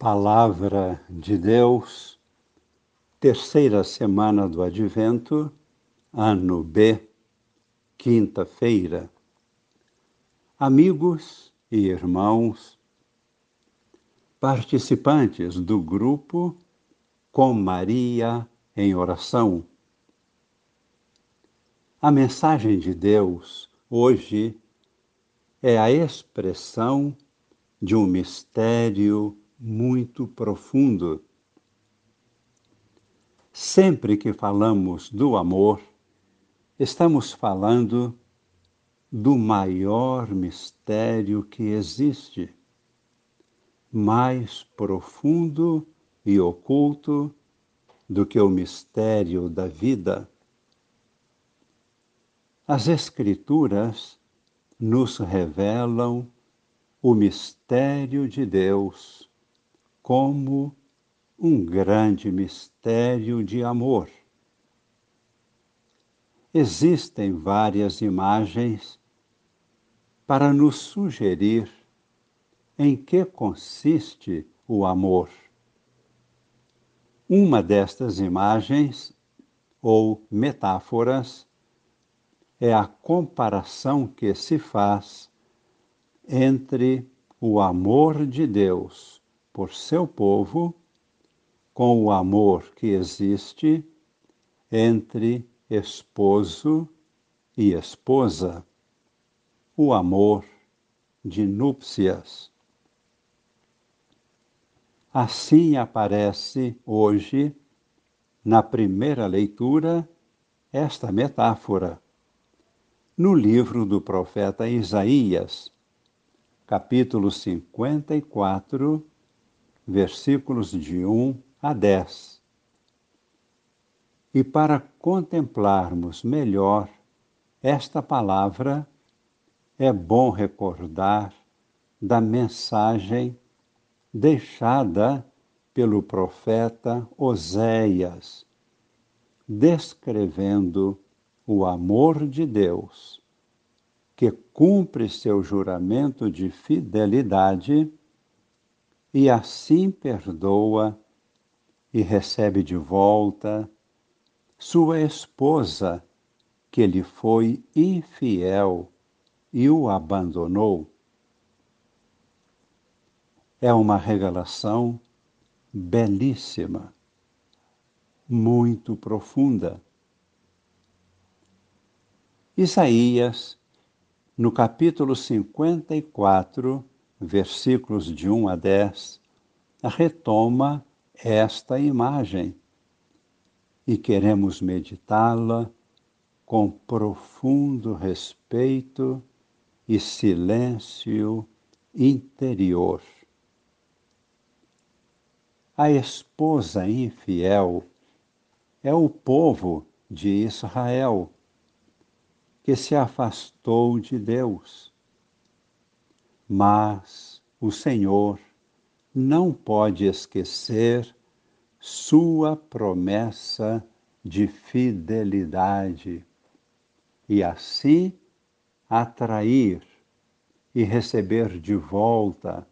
Palavra de Deus, terceira semana do Advento, ano B, quinta-feira. Amigos e irmãos, participantes do grupo Com Maria em Oração. A mensagem de Deus hoje é a expressão de um mistério muito profundo. Sempre que falamos do amor, estamos falando do maior mistério que existe, mais profundo e oculto do que o mistério da vida. As Escrituras nos revelam o mistério de Deus como um grande mistério de amor. Existem várias imagens para nos sugerir em que consiste o amor. Uma destas imagens, ou metáforas, é a comparação que se faz entre o amor de Deus por seu povo com o amor que existe entre esposo e esposa, o amor de núpcias. Assim aparece hoje, na primeira leitura, esta metáfora, no livro do profeta Isaías, capítulo 54, versículos de 1 a 10. E para contemplarmos melhor esta palavra, é bom recordar da mensagem deixada pelo profeta Oséias, descrevendo o amor de Deus, que cumpre seu juramento de fidelidade e assim perdoa e recebe de volta sua esposa que lhe foi infiel e o abandonou. É uma revelação belíssima, muito profunda. Isaías, no capítulo 54, versículos de 1 a 10, retoma esta imagem e queremos meditá-la com profundo respeito e silêncio interior. A esposa infiel é o povo de Israel que se afastou de Deus mas o Senhor não pode esquecer sua promessa de fidelidade e assim atrair e receber de volta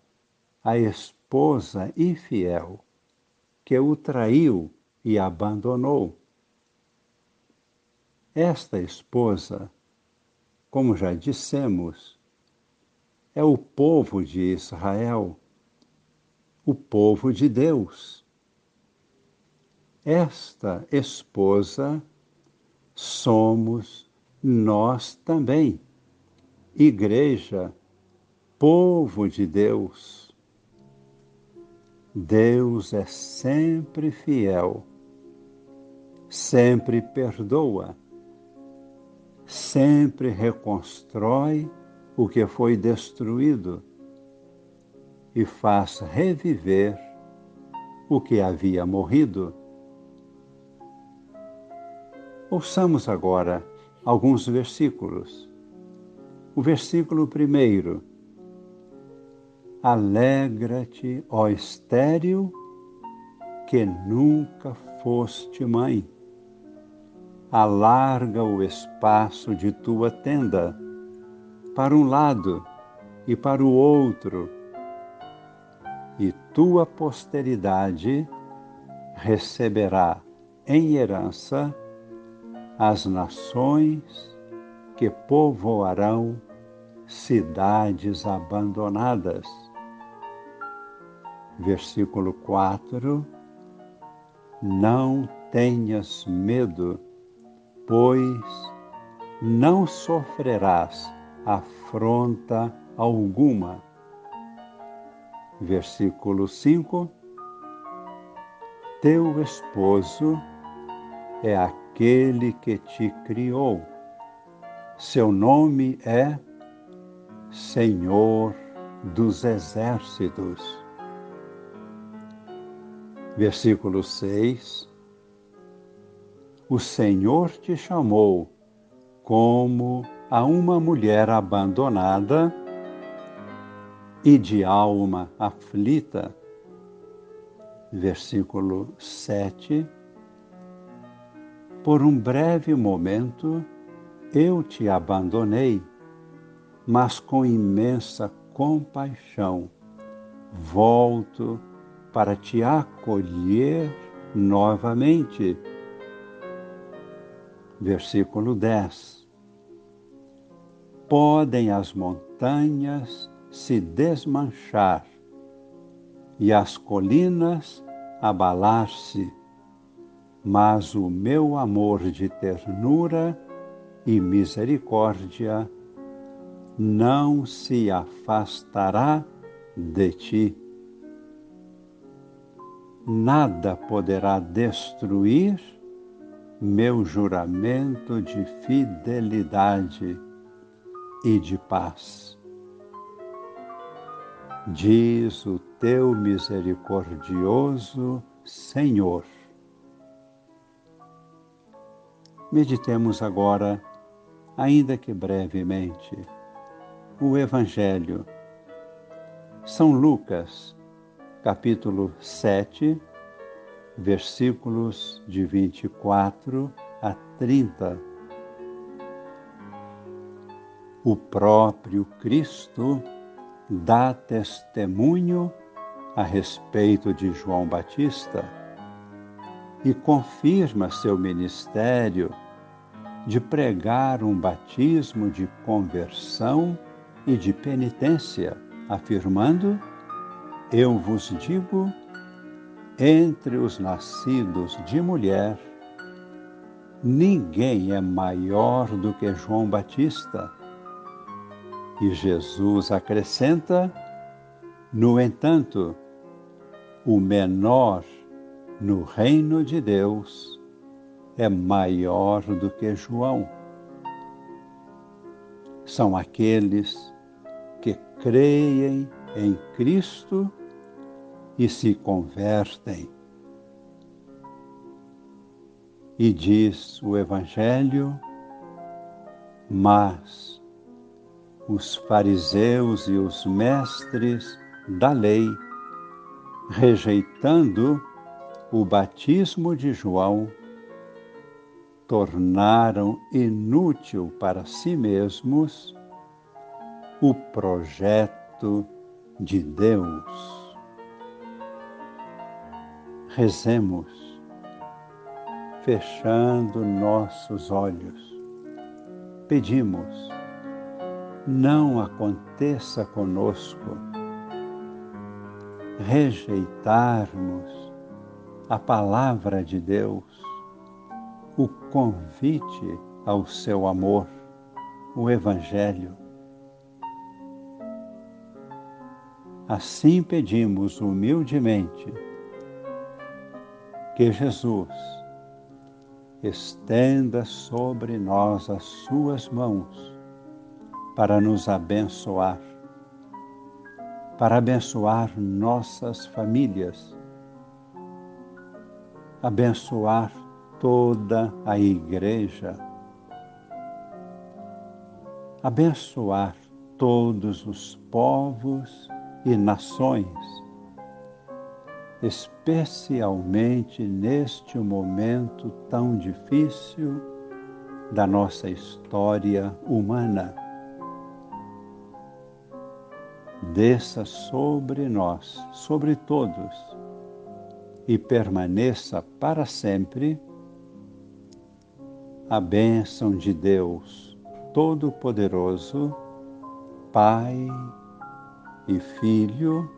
a esposa infiel que o traiu e abandonou. Esta esposa, como já dissemos, é o povo de Israel, o povo de Deus. Esta esposa somos nós também, igreja, povo de Deus. Deus é sempre fiel, sempre perdoa, sempre reconstrói o que foi destruído e faz reviver o que havia morrido. Ouçamos agora alguns versículos. O versículo primeiro. Alegra-te, ó estéril, que nunca foste mãe. Alarga o espaço de tua tenda para um lado e para o outro. e tua posteridade receberá em herança as nações que povoarão cidades abandonadas. Versículo 4: Não tenhas medo, pois não sofrerás afronta alguma. Versículo 5: Teu esposo é aquele que te criou. Seu nome é Senhor dos Exércitos. Versículo 6: O Senhor te chamou como a uma mulher abandonada e de alma aflita. Versículo 7. Por um breve momento eu te abandonei, mas com imensa compaixão volto para te acolher novamente. Versículo 10. Podem as montanhas se desmanchar e as colinas abalar-se, mas o meu amor de ternura e misericórdia não se afastará de ti. Nada poderá destruir meu juramento de fidelidade e de paz diz o teu misericordioso Senhor. Meditemos agora, ainda que brevemente, o Evangelho. São Lucas, capítulo 7, versículos de 24 a 30. O próprio Cristo dá testemunho a respeito de João Batista e confirma seu ministério de pregar um batismo de conversão e de penitência, afirmando: Eu vos digo, entre os nascidos de mulher, ninguém é maior do que João Batista e Jesus acrescenta: no entanto, o menor no reino de Deus é maior do que João. São aqueles que creem em Cristo e se convertem. E diz o Evangelho, mas os fariseus e os mestres da lei, rejeitando o batismo de João, tornaram inútil para si mesmos o projeto de Deus. Rezemos, fechando nossos olhos, pedimos não aconteça conosco rejeitarmos a palavra de Deus, o convite ao seu amor, o Evangelho. Assim pedimos humildemente que Jesus estenda sobre nós as suas mãos para nos abençoar, para abençoar nossas famílias, abençoar toda a igreja, abençoar todos os povos e nações, especialmente neste momento tão difícil da nossa história humana. Desça sobre nós, sobre todos, e permaneça para sempre a bênção de Deus Todo-Poderoso, Pai e Filho